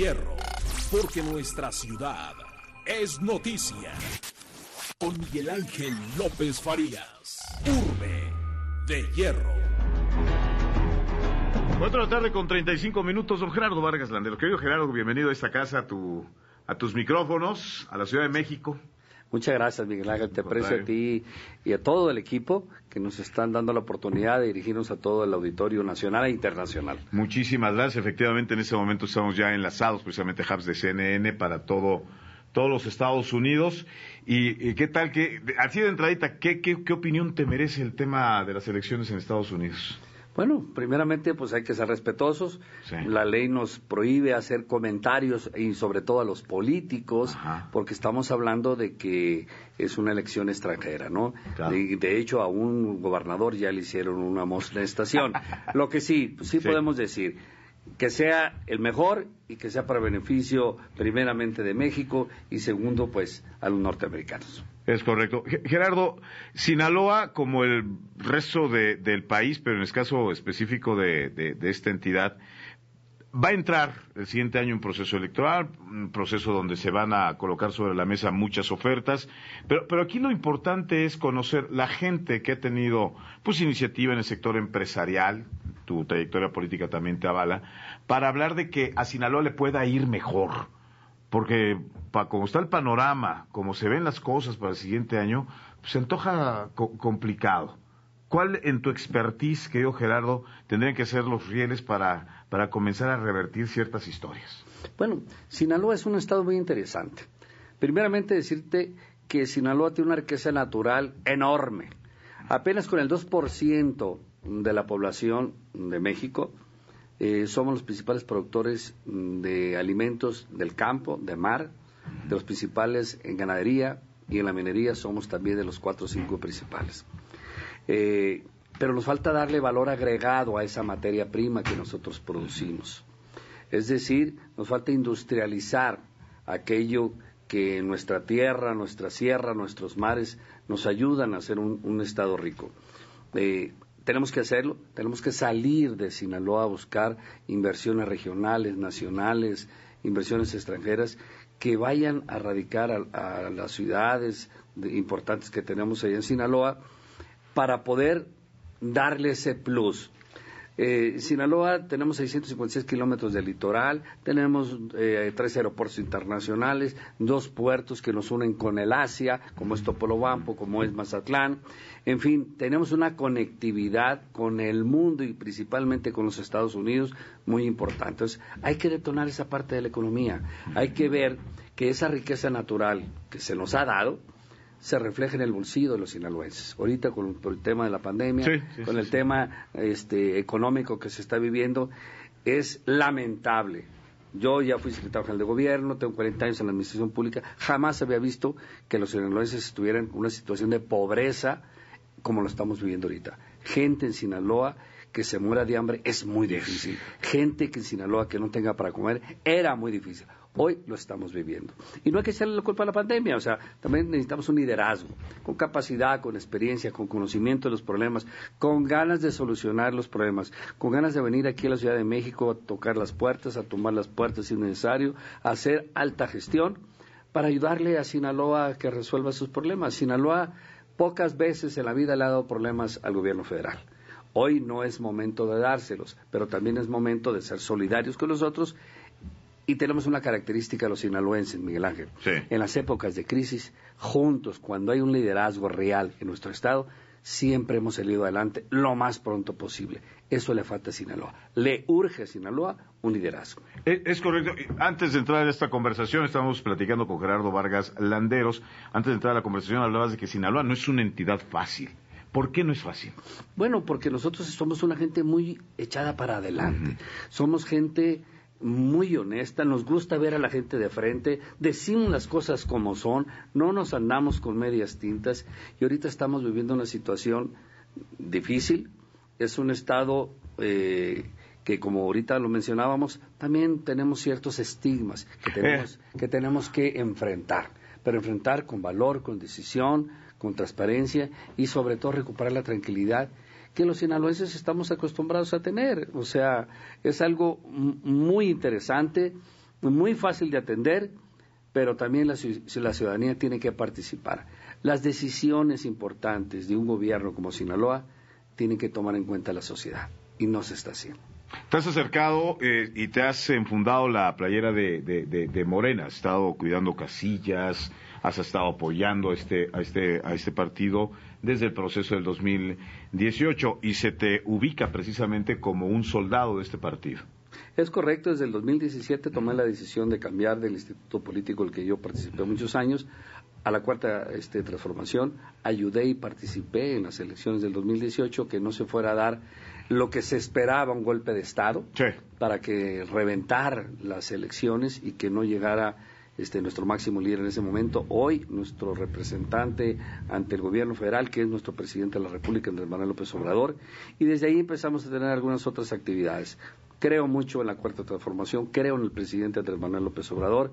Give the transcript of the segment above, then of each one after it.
Hierro, porque nuestra ciudad es noticia. Con Miguel Ángel López Farías, Urbe de Hierro. Cuatro de la tarde con 35 minutos, don Gerardo Vargas Landero. Querido Gerardo, bienvenido a esta casa, a tus micrófonos, a la Ciudad de México. Muchas gracias, Miguel Ángel. Te aprecio a ti y a todo el equipo que nos están dando la oportunidad de dirigirnos a todo el auditorio nacional e internacional. Muchísimas gracias. Efectivamente, en este momento estamos ya enlazados, precisamente hubs de CNN para todo todos los Estados Unidos. ¿Y, qué tal que, así de entradita, ¿qué, qué, qué opinión te merece el tema de las elecciones en Estados Unidos? Bueno, primeramente pues hay que ser respetuosos. La ley nos prohíbe hacer comentarios y sobre todo a los políticos porque estamos hablando de que es una elección extranjera, ¿no? De, hecho a un gobernador ya le hicieron una estación. Lo que sí, sí, podemos decir que sea el mejor y que sea para beneficio primeramente de México y segundo pues a los norteamericanos. Es correcto. Gerardo, Sinaloa, como el resto del país, pero en el caso específico de, esta entidad, va a entrar el siguiente año un proceso electoral, un proceso donde se van a colocar sobre la mesa muchas ofertas, pero, pero aquí lo importante es conocer la gente que ha tenido pues iniciativa en el sector empresarial, tu trayectoria política también te avala, para hablar de que a Sinaloa le pueda ir mejor porque para como está el panorama, como se ven las cosas para el siguiente año, se antoja complicado. ¿Cuál en tu expertise, querido Gerardo, tendrían que ser los rieles para, para comenzar a revertir ciertas historias? Bueno, Sinaloa es un estado muy interesante. Primeramente decirte que Sinaloa tiene una riqueza natural enorme. Apenas con el 2% de la población de México, eh, somos los principales productores mm, de alimentos del campo, de mar, de los principales en ganadería y en la minería somos también de los cuatro o cinco principales. Eh, pero nos falta darle valor agregado a esa materia prima que nosotros producimos. Es decir, nos falta industrializar aquello que nuestra tierra, nuestra sierra, nuestros mares nos ayudan a ser un, estado rico. Eh, tenemos que hacerlo, tenemos que salir de Sinaloa a buscar inversiones regionales, nacionales, inversiones extranjeras que vayan a radicar a, las ciudades importantes que tenemos allá en Sinaloa para poder darle ese plus. Eh, Sinaloa tenemos 656 kilómetros de litoral, tenemos eh, tres aeropuertos internacionales, dos puertos que nos unen con el Asia, como es Topolobampo, como es Mazatlán. En fin, tenemos una conectividad con el mundo y principalmente con los Estados Unidos muy importante. Entonces, hay que detonar esa parte de la economía. Hay que ver que esa riqueza natural que se nos ha dado, se refleja en el bolsillo de los sinaloenses. Ahorita con el tema de la pandemia, con el tema este, económico que se está viviendo, es lamentable. Yo ya fui secretario general de gobierno, tengo 40 años en la administración pública, jamás había visto que los sinaloenses estuvieran en una situación de pobreza como lo estamos viviendo ahorita. Gente en Sinaloa que se muera de hambre es muy difícil. Gente que en Sinaloa que no tenga para comer era muy difícil. Hoy lo estamos viviendo. Y no hay que echarle la culpa a la pandemia, o sea, también necesitamos un liderazgo, con capacidad, con experiencia, con conocimiento de los problemas, con ganas de solucionar los problemas, con ganas de venir aquí a la Ciudad de México a tocar las puertas, a tomar las puertas si es necesario, a hacer alta gestión para ayudarle a Sinaloa a que resuelva sus problemas. Sinaloa pocas veces en la vida le ha dado problemas al gobierno federal. Hoy no es momento de dárselos, pero también es momento de ser solidarios con los otros y tenemos una característica de los sinaloenses, Miguel Ángel. En las épocas de crisis, juntos, cuando hay un liderazgo real en nuestro Estado, siempre hemos salido adelante lo más pronto posible. Eso le falta a Sinaloa. Le urge a Sinaloa un liderazgo. Eh, es, correcto. Antes de entrar a esta conversación, estamos platicando con Gerardo Vargas Landeros. Antes de entrar a la conversación, hablabas de que Sinaloa no es una entidad fácil. ¿Por qué no es fácil? Bueno, porque nosotros somos una gente muy echada para adelante. Somos gente muy honesta, nos gusta ver a la gente de frente, decimos las cosas como son, no nos andamos con medias tintas y ahorita estamos viviendo una situación difícil, es un estado eh, que como ahorita lo mencionábamos, también tenemos ciertos estigmas que tenemos, eh. que tenemos que enfrentar, pero enfrentar con valor, con decisión, con transparencia y sobre todo recuperar la tranquilidad que los sinaloenses estamos acostumbrados a tener. O sea, es algo muy interesante muy fácil de atender, pero también la, ciudadanía tiene que participar. Las decisiones importantes de un gobierno como Sinaloa tienen que tomar en cuenta la sociedad y no se está haciendo. Te has acercado eh, y te has enfundado la playera de, Morena, has estado cuidando casillas, has estado apoyando a este, a este, a este partido desde el proceso del 2018 y se te ubica precisamente como un soldado de este partido. Es correcto, desde el 2017 tomé la decisión de cambiar del instituto político el que yo participé muchos años a la cuarta este, transformación, ayudé y participé en las elecciones del 2018, que no se fuera a dar lo que se esperaba, un golpe de Estado, para que reventar las elecciones y que no llegara este, nuestro máximo líder en ese momento, hoy nuestro representante ante el gobierno federal, que es nuestro presidente de la República, Andrés Manuel López Obrador, y desde ahí empezamos a tener algunas otras actividades. Creo mucho en la cuarta transformación, creo en el presidente Andrés Manuel López Obrador,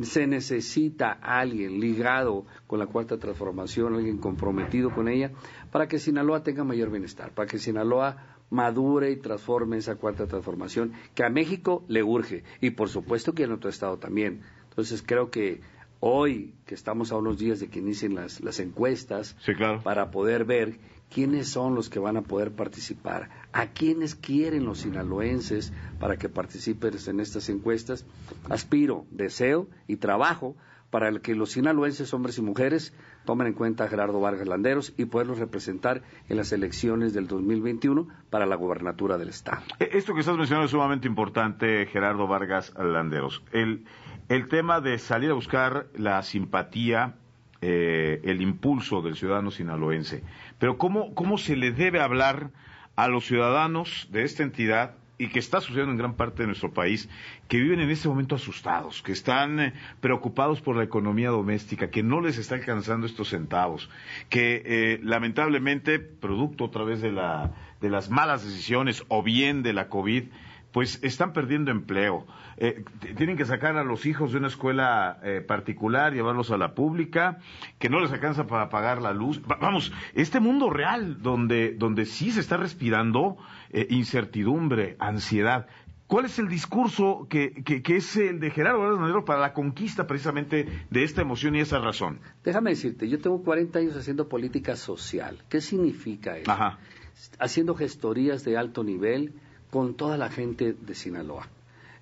se necesita alguien ligado con la cuarta transformación, alguien comprometido con ella, para que Sinaloa tenga mayor bienestar, para que Sinaloa madure y transforme esa cuarta transformación que a México le urge y por supuesto que en otro estado también. Entonces creo que hoy que estamos a unos días de que inicien las, las encuestas para poder ver quiénes son los que van a poder participar, a quiénes quieren los sinaloenses para que participen en estas encuestas. Aspiro, deseo y trabajo para que los sinaloenses, hombres y mujeres, tomen en cuenta a Gerardo Vargas Landeros y poderlos representar en las elecciones del 2021 para la gobernatura del Estado. E, esto que estás mencionando es sumamente importante, Gerardo Vargas Landeros. El, el tema de salir a buscar la simpatía eh, el impulso del ciudadano sinaloense. Pero ¿cómo, ¿cómo se le debe hablar a los ciudadanos de esta entidad y que está sucediendo en gran parte de nuestro país, que viven en este momento asustados, que están eh, preocupados por la economía doméstica, que no les está alcanzando estos centavos, que eh, lamentablemente, producto otra vez de, la, de las malas decisiones o bien de la COVID, pues están perdiendo empleo. Eh, tienen que sacar a los hijos de una escuela eh, particular, llevarlos a la pública, que no les alcanza para pagar la luz. vamos, este mundo real donde, donde sí se está respirando eh, incertidumbre, ansiedad. ¿Cuál es el discurso que, que, es el de Gerardo Hernández para la conquista precisamente de esta emoción y esa razón? Déjame decirte, yo tengo 40 años haciendo política social. ¿Qué significa eso? Haciendo gestorías de alto nivel, con toda la gente de Sinaloa.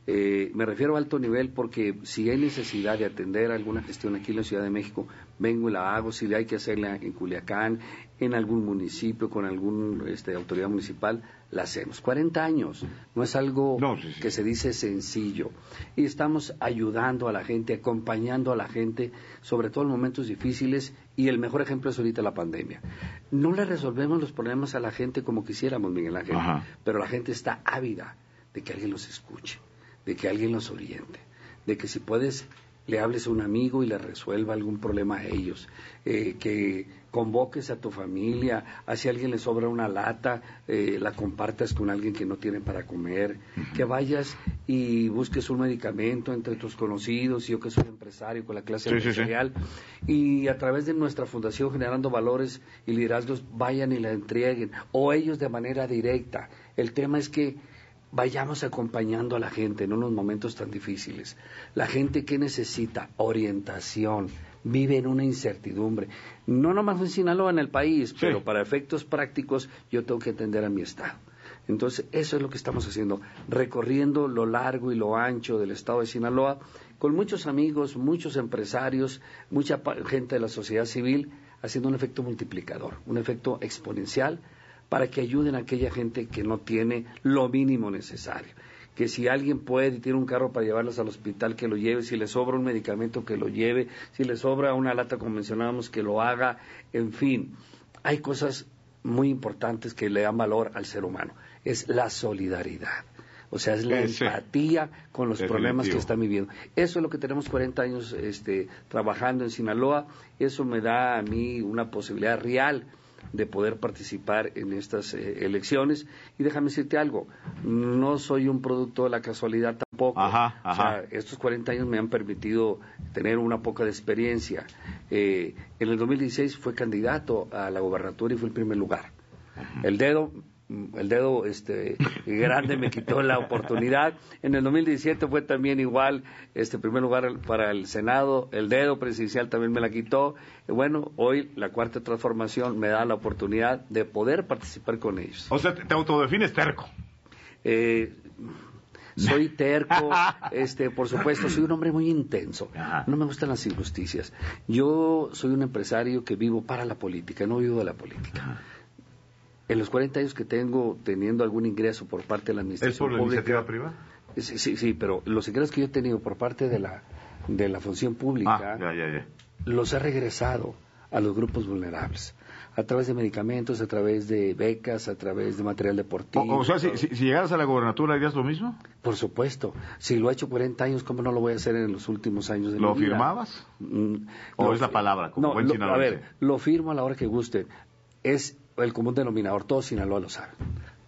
Eh, me refiero a alto nivel porque si hay necesidad de atender alguna gestión aquí en la Ciudad de México, vengo y la hago. Si hay que hacerla en Culiacán, en algún municipio, con alguna este, autoridad municipal, la hacemos. 40 años, no es algo que se dice sencillo. Y estamos ayudando a la gente, acompañando a la gente, sobre todo en momentos difíciles. Y el mejor ejemplo es ahorita la pandemia. No le resolvemos los problemas a la gente como quisiéramos, Miguel Ángel, pero la gente está ávida de que alguien los escuche de que alguien los oriente, de que si puedes le hables a un amigo y le resuelva algún problema a ellos, eh, que convoques a tu familia, a si a alguien le sobra una lata, eh, la compartas con alguien que no tiene para comer, que vayas y busques un medicamento entre tus conocidos, yo que soy empresario con la clase empresarial, y a través de nuestra fundación generando valores y liderazgos vayan y la entreguen, o ellos de manera directa. El tema es que vayamos acompañando a la gente en unos momentos tan difíciles. La gente que necesita orientación, vive en una incertidumbre. No nomás en Sinaloa, en el país, pero para efectos prácticos yo tengo que atender a mi Estado. Entonces, eso es lo que estamos haciendo, recorriendo lo largo y lo ancho del Estado de Sinaloa, con muchos amigos, muchos empresarios, mucha gente de la sociedad civil, haciendo un efecto multiplicador, un efecto exponencial para que ayuden a aquella gente que no tiene lo mínimo necesario. Que si alguien puede y tiene un carro para llevarlos al hospital, que lo lleve, si le sobra un medicamento, que lo lleve, si le sobra una lata, como mencionábamos, que lo haga, en fin, hay cosas muy importantes que le dan valor al ser humano. Es la solidaridad. O sea, es la empatía con los problemas que están viviendo. Eso es lo que tenemos 40 años este, trabajando en Sinaloa. Eso me da a mí una posibilidad real de poder participar en estas eh, elecciones. Y déjame decirte algo, no soy un producto de la casualidad tampoco. estos 40 años me han permitido tener una poca de experiencia. Eh, en el 2016 fue candidato a la gobernatura y fue el primer lugar. El dedo el dedo este grande me quitó la oportunidad. En el 2017 fue también igual, este primer lugar para el Senado, el dedo presidencial también me la quitó. Y bueno, hoy la cuarta transformación me da la oportunidad de poder participar con ellos. O sea, te autodefines terco. Eh, soy terco, este, por supuesto, soy un hombre muy intenso. No me gustan las injusticias. Yo soy un empresario que vivo para la política, no vivo de la política. En los 40 años que tengo teniendo algún ingreso por parte de la administración ¿Es por la iniciativa privada? Sí, sí, sí, pero los ingresos que yo he tenido por parte de la, de la función pública ah, los he regresado a los grupos vulnerables a través de medicamentos, a través de becas, a través de material deportivo. O, sea, si, llegaras a la gobernatura, ¿harías lo mismo? Por supuesto. Si lo he hecho 40 años, ¿cómo no lo voy a hacer en los últimos años de mi vida? ¿Lo firmabas? Mm, ¿O es la palabra, como buen lo, A ver, lo firmo a la hora que guste. Es el común denominador, todo Sinaloa lo sabe.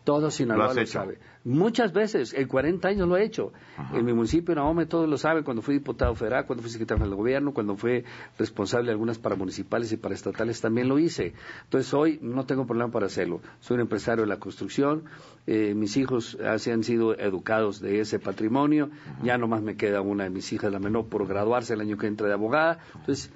Todo Sinaloa lo, sabe. Muchas veces, en 40 años lo he hecho. En mi municipio, en Ahome, todos lo saben. Cuando fui diputado federal, cuando fui secretario del gobierno, cuando fui responsable de algunas paramunicipales y paraestatales, también lo hice. Entonces, hoy no tengo problema para hacerlo. Soy un empresario de la construcción. Eh, mis hijos así han sido educados de ese patrimonio. Ya nomás me queda una de mis hijas, la menor, por graduarse el año que entra de abogada. Entonces,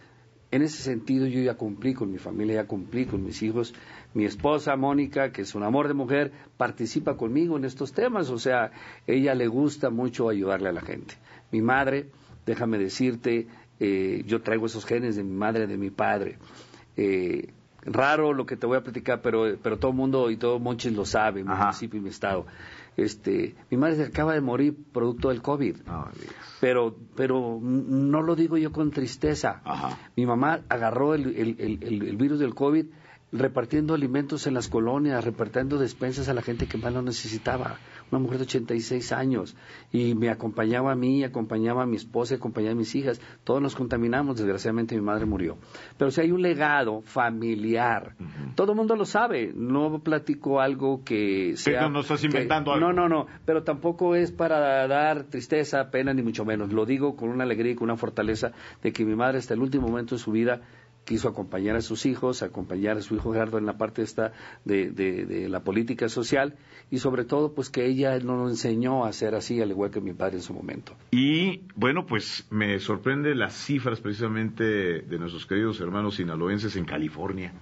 en ese sentido yo ya cumplí con mi familia, ya cumplí con mis hijos. Mi esposa, Mónica, que es un amor de mujer, participa conmigo en estos temas, o sea, ella le gusta mucho ayudarle a la gente. Mi madre, déjame decirte, eh, yo traigo esos genes de mi madre, de mi padre. Eh, raro lo que te voy a platicar, pero, pero todo el mundo y todo Monches lo sabe, mi municipio y mi estado. Este, mi madre se acaba de morir producto del COVID. pero, pero no lo digo yo con tristeza. Mi mamá agarró el, el virus del COVID repartiendo alimentos en las colonias, repartiendo despensas a la gente que más lo necesitaba. Una mujer de 86 años. Y me acompañaba a mí, acompañaba a mi esposa, acompañaba a mis hijas. Todos nos contaminamos. Desgraciadamente mi madre murió. Pero si hay un legado familiar, todo el mundo lo sabe. No platico algo que sea... no estás inventando algo. No, no, no. Pero tampoco es para dar tristeza, pena, ni mucho menos. Lo digo con una alegría y con una fortaleza de que mi madre hasta el último momento de su vida quiso acompañar a sus hijos, acompañar a su hijo Gerardo en la parte esta de, de, la política social y sobre todo pues que ella nos enseñó a ser así al igual que mi padre en su momento. Y bueno pues me sorprende las cifras precisamente de nuestros queridos hermanos sinaloenses en California.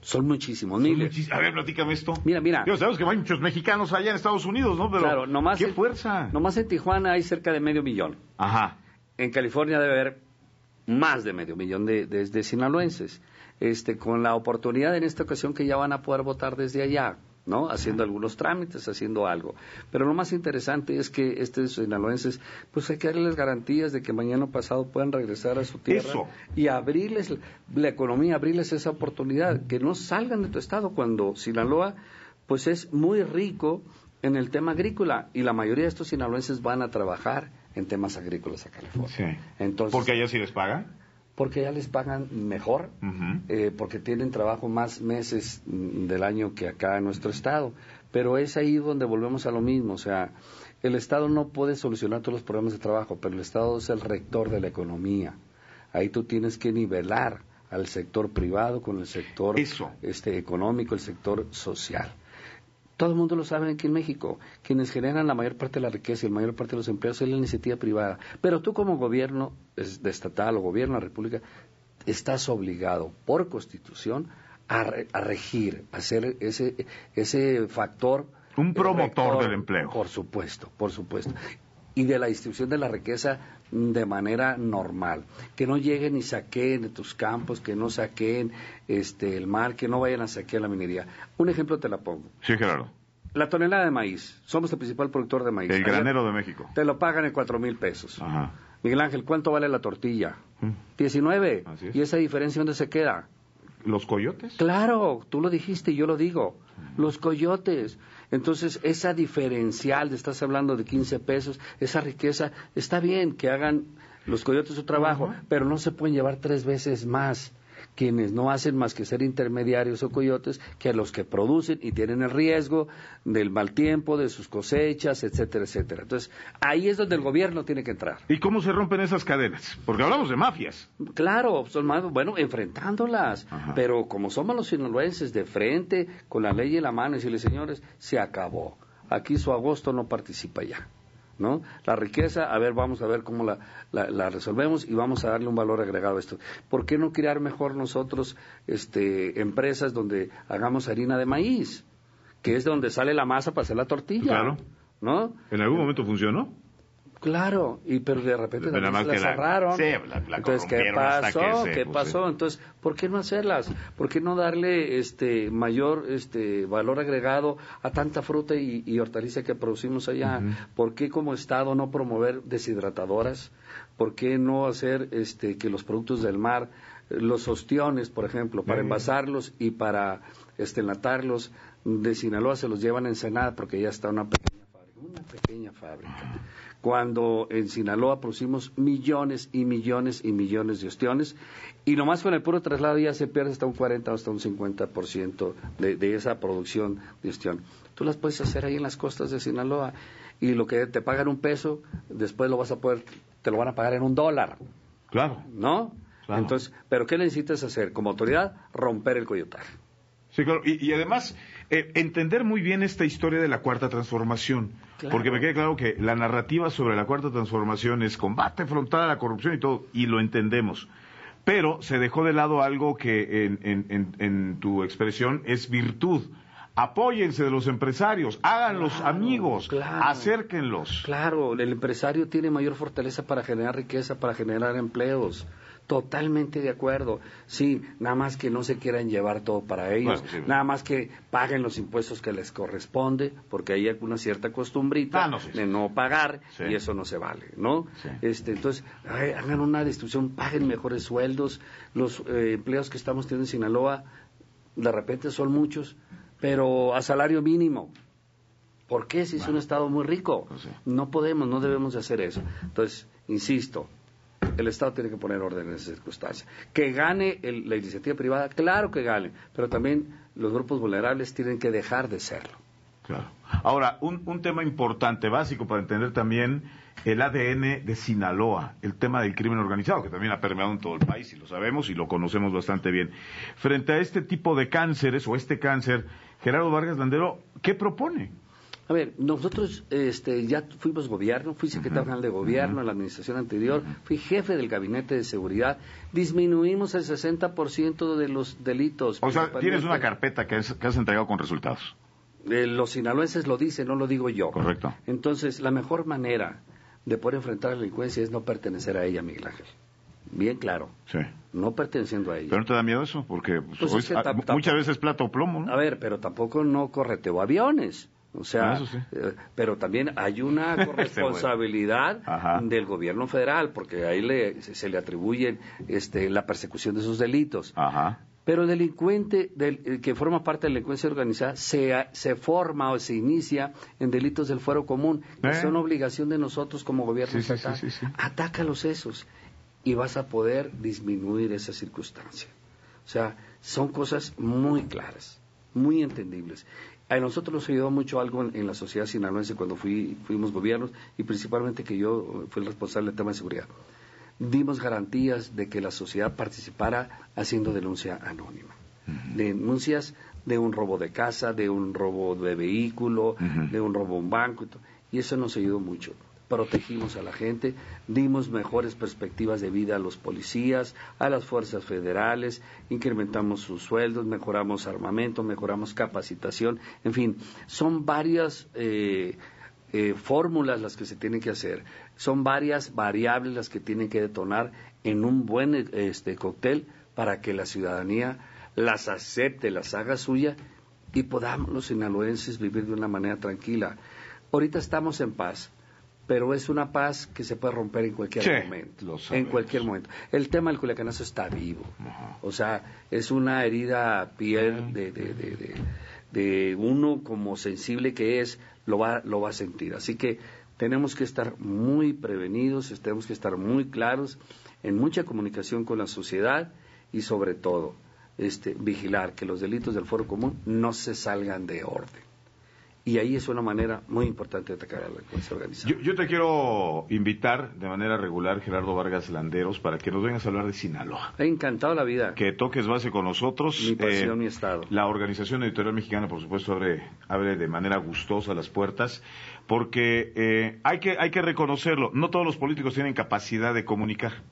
Son muchísimos, miles. a ver, platícame esto. Mira, mira. Yo sabemos que hay muchos mexicanos allá en Estados Unidos, ¿no? Pero claro, nomás ¿qué fuerza? Nomás en Tijuana hay cerca de medio millón. Ajá. En California debe haber más de medio millón de, sinaloenses, este, con la oportunidad en esta ocasión que ya van a poder votar desde allá, ¿no? Haciendo algunos trámites, haciendo algo. Pero lo más interesante es que estos sinaloenses, pues hay que darles garantías de que mañana pasado puedan regresar a su tierra y abrirles la economía, abrirles esa oportunidad, que no salgan de tu estado cuando Sinaloa, pues es muy rico en el tema agrícola y la mayoría de estos sinaloenses van a trabajar en temas agrícolas a California. Sí. Entonces, ¿Porque allá sí les pagan? Porque ya les pagan mejor, eh, porque tienen trabajo más meses del año que acá en nuestro estado. Pero es ahí donde volvemos a lo mismo, o sea, el Estado no puede solucionar todos los problemas de trabajo, pero el Estado es el rector de la economía. Ahí tú tienes que nivelar al sector privado con el sector Este, económico, el sector social. Todo el mundo lo sabe aquí en México. Quienes generan la mayor parte de la riqueza y la mayor parte de los empleos es la iniciativa privada. Pero tú como gobierno de estatal o gobierno de la República estás obligado por constitución a, regir, a ser ese, ese factor. Un promotor del empleo. Por supuesto, por supuesto y de la distribución de la riqueza de manera normal, que no lleguen y saquen de tus campos, que no saquen este el mar, que no vayan a saquear la minería. Un ejemplo te la pongo. Sí, claro. La tonelada de maíz, somos el principal productor de maíz. El granero de México. Te lo pagan en cuatro mil pesos. Ajá. Miguel Ángel, ¿cuánto vale la tortilla? Mm. Diecinueve. ¿Y esa diferencia dónde se queda? ¿Los coyotes? Claro, tú lo dijiste y yo lo digo. Los coyotes. Entonces, esa diferencial, de estás hablando de 15 pesos, esa riqueza, está bien que hagan los coyotes su trabajo, pero no se pueden llevar tres veces más. Quienes no hacen más que ser intermediarios o coyotes que los que producen y tienen el riesgo del mal tiempo, de sus cosechas, etcétera, etcétera. Entonces, ahí es donde el gobierno tiene que entrar. ¿Y cómo se rompen esas cadenas? Porque hablamos de mafias. Claro, son más, bueno, enfrentándolas, pero como somos los sinaloenses de frente, con la ley en la mano, y decirle, señores, se acabó. Aquí su agosto no participa ya. ¿No? La riqueza, a ver, vamos a ver cómo la, la, resolvemos y vamos a darle un valor agregado a esto. ¿Por qué no crear mejor nosotros este, empresas donde hagamos harina de maíz? Que es donde sale la masa para hacer la tortilla. Claro. ¿No? ¿En algún momento funcionó? Claro, y pero de repente se la cerraron. Sí, la, Entonces, ¿qué pasó? ¿Qué pues, pasó? Entonces, ¿por qué no hacerlas? ¿Por qué no darle este mayor este valor agregado a tanta fruta y, hortaliza que producimos allá? ¿Por qué como Estado no promover deshidratadoras? ¿Por qué no hacer este que los productos del mar, los ostiones, por ejemplo, para envasarlos y para este, enlatarlos de Sinaloa se los llevan en Senada porque ya está una pequeña fábrica, una pequeña fábrica cuando en Sinaloa producimos millones y millones y millones de ostiones y nomás con el puro traslado ya se pierde hasta un 40 o hasta un 50% de, de esa producción de ostión. Tú las puedes hacer ahí en las costas de Sinaloa y lo que te pagan un peso, después lo vas a poder, te lo van a pagar en un dólar. Claro. ¿No? Entonces, ¿pero qué necesitas hacer? Como autoridad, romper el coyotar. Sí, claro. Y, además, eh, entender muy bien esta historia de la cuarta transformación. Porque me queda claro que la narrativa sobre la cuarta transformación es combate frontal a la corrupción y todo, y lo entendemos. Pero se dejó de lado algo que en, tu expresión es virtud. Apóyense de los empresarios, háganlos amigos, acérquenlos. Claro, el empresario tiene mayor fortaleza para generar riqueza, para generar empleos. Totalmente de acuerdo. Sí, nada más que no se quieran llevar todo para ellos, nada más que paguen los impuestos que les corresponde, porque hay una cierta costumbrita ah, de no pagar y eso no se vale, ¿no? Este, entonces, hagan una distribución, paguen mejores sueldos. Los eh, empleos que estamos teniendo en Sinaloa, de repente son muchos, pero a salario mínimo. ¿Por qué si es un estado muy rico? Pues no podemos, no debemos de hacer eso. Entonces, insisto, el Estado tiene que poner orden en esas circunstancias. Que gane la iniciativa privada, claro que gane, pero también los grupos vulnerables tienen que dejar de serlo. Claro. Ahora, un, un tema importante, básico para entender también el ADN de Sinaloa, el tema del crimen organizado, que también ha permeado en todo el país, y lo sabemos y lo conocemos bastante bien. Frente a este tipo de cánceres o este cáncer, Gerardo Vargas Landero, ¿qué propone? A ver, nosotros este, ya fuimos gobierno, fui secretario general de gobierno en la administración anterior, fui jefe del gabinete de seguridad, disminuimos el 60% de los delitos. O sea, tienes una carpeta que, has entregado con resultados. Eh, los sinaloenses lo dicen, no lo digo yo. Correcto. Entonces, la mejor manera de poder enfrentar la delincuencia es no pertenecer a ella, Miguel Ángel. Bien claro. Sí. No perteneciendo a ella. ¿Pero no te da miedo eso? Porque pues muchas veces plata o plomo, ¿no? A ver, pero tampoco no correteo aviones. O sea, eh, pero también hay una corresponsabilidad del gobierno federal, porque ahí se, le atribuye este, la persecución de esos delitos. Pero el delincuente del, eh, que forma parte de la delincuencia organizada se, se forma o se inicia en delitos del fuero común, que son eh. obligación de nosotros como gobierno estatal. Ataca los esos y vas a poder disminuir esa circunstancia. O sea, son cosas muy claras, muy entendibles. A nosotros nos ayudó mucho algo en, la sociedad sinaloense cuando fuimos gobiernos y principalmente que yo fui el responsable del tema de seguridad. Dimos garantías de que la sociedad participara haciendo denuncia anónima. Denuncias de un robo de casa, de un robo de vehículo, de un robo a un banco. y eso nos ayudó mucho protegimos a la gente, dimos mejores perspectivas de vida a los policías, a las fuerzas federales, incrementamos sus sueldos, mejoramos armamento, mejoramos capacitación, en fin, son varias eh, eh, fórmulas las que se tienen que hacer, son varias variables las que tienen que detonar en un buen este, cóctel para que la ciudadanía las acepte, las haga suya y podamos los sinaloenses vivir de una manera tranquila. Ahorita estamos en paz, pero es una paz que se puede romper en cualquier momento. En cualquier momento. El tema del culiacanazo está vivo. O sea, es una herida piel de, de, de, de, uno como sensible que es, lo va, lo va a sentir. Así que tenemos que estar muy prevenidos, tenemos que estar muy claros en mucha comunicación con la sociedad y sobre todo este, vigilar que los delitos del foro común no se salgan de orden. Y ahí es una manera muy importante de atacar a la delincuencia organizada. Yo, yo, te quiero invitar de manera regular, Gerardo Vargas Landeros, para que nos vengas a hablar de Sinaloa. He encantado la vida. Que toques base con nosotros. Mi pasión, eh, mi estado. La Organización Editorial Mexicana, por supuesto, abre, abre de manera gustosa las puertas, porque eh, hay, que, hay que reconocerlo. No todos los políticos tienen capacidad de comunicar.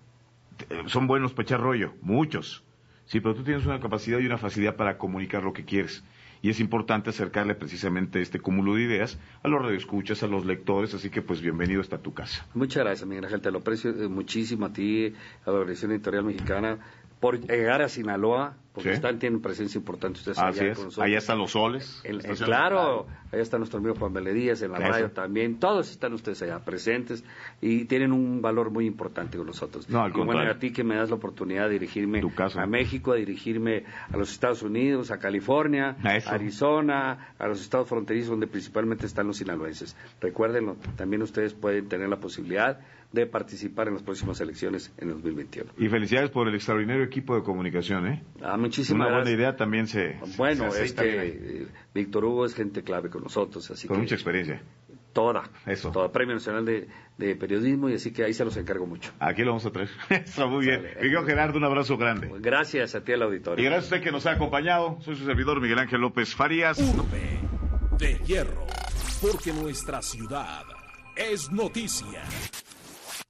Eh, son buenos para echar rollo, muchos. Sí, pero tú tienes una capacidad y una facilidad para comunicar lo que quieres y es importante acercarle precisamente este cúmulo de ideas a los radioescuchas, a los lectores, así que pues bienvenido hasta tu casa. Muchas gracias, Miguel Ángel, te lo aprecio eh, muchísimo a ti, a la Organización Editorial Mexicana, por llegar a Sinaloa, porque están, tienen presencia importante ustedes allá Allá están los soles. claro, allá está nuestro amigo Juan Beledías, en la radio también, todos están ustedes allá presentes y tienen un valor muy importante con nosotros. No, al y bueno, a ti que me das la oportunidad de dirigirme a México, a dirigirme a los Estados Unidos, a California, a Arizona, a los estados fronterizos donde principalmente están los sinaloenses. Recuérdenlo, también ustedes pueden tener la posibilidad de participar en las próximas elecciones en 2021. Y felicidades por el extraordinario equipo de comunicación, ¿eh? Ah, muchísimas Una buena idea también se... Bueno, es que eh, Víctor Hugo es gente clave con nosotros, así Con mucha experiencia. Toda. Eso. Toda. Premio Nacional de, Periodismo y así que ahí se los encargo mucho. Aquí lo vamos a traer. Está muy bien. Miguel Gerardo, un abrazo grande. Gracias a ti al auditorio. Y gracias a usted que nos ha acompañado. Soy su servidor Miguel Ángel López Farías. Urbe de hierro. Porque nuestra ciudad es noticia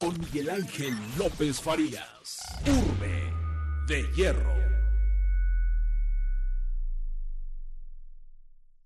con Miguel Ángel López Farías. Urbe de Hierro.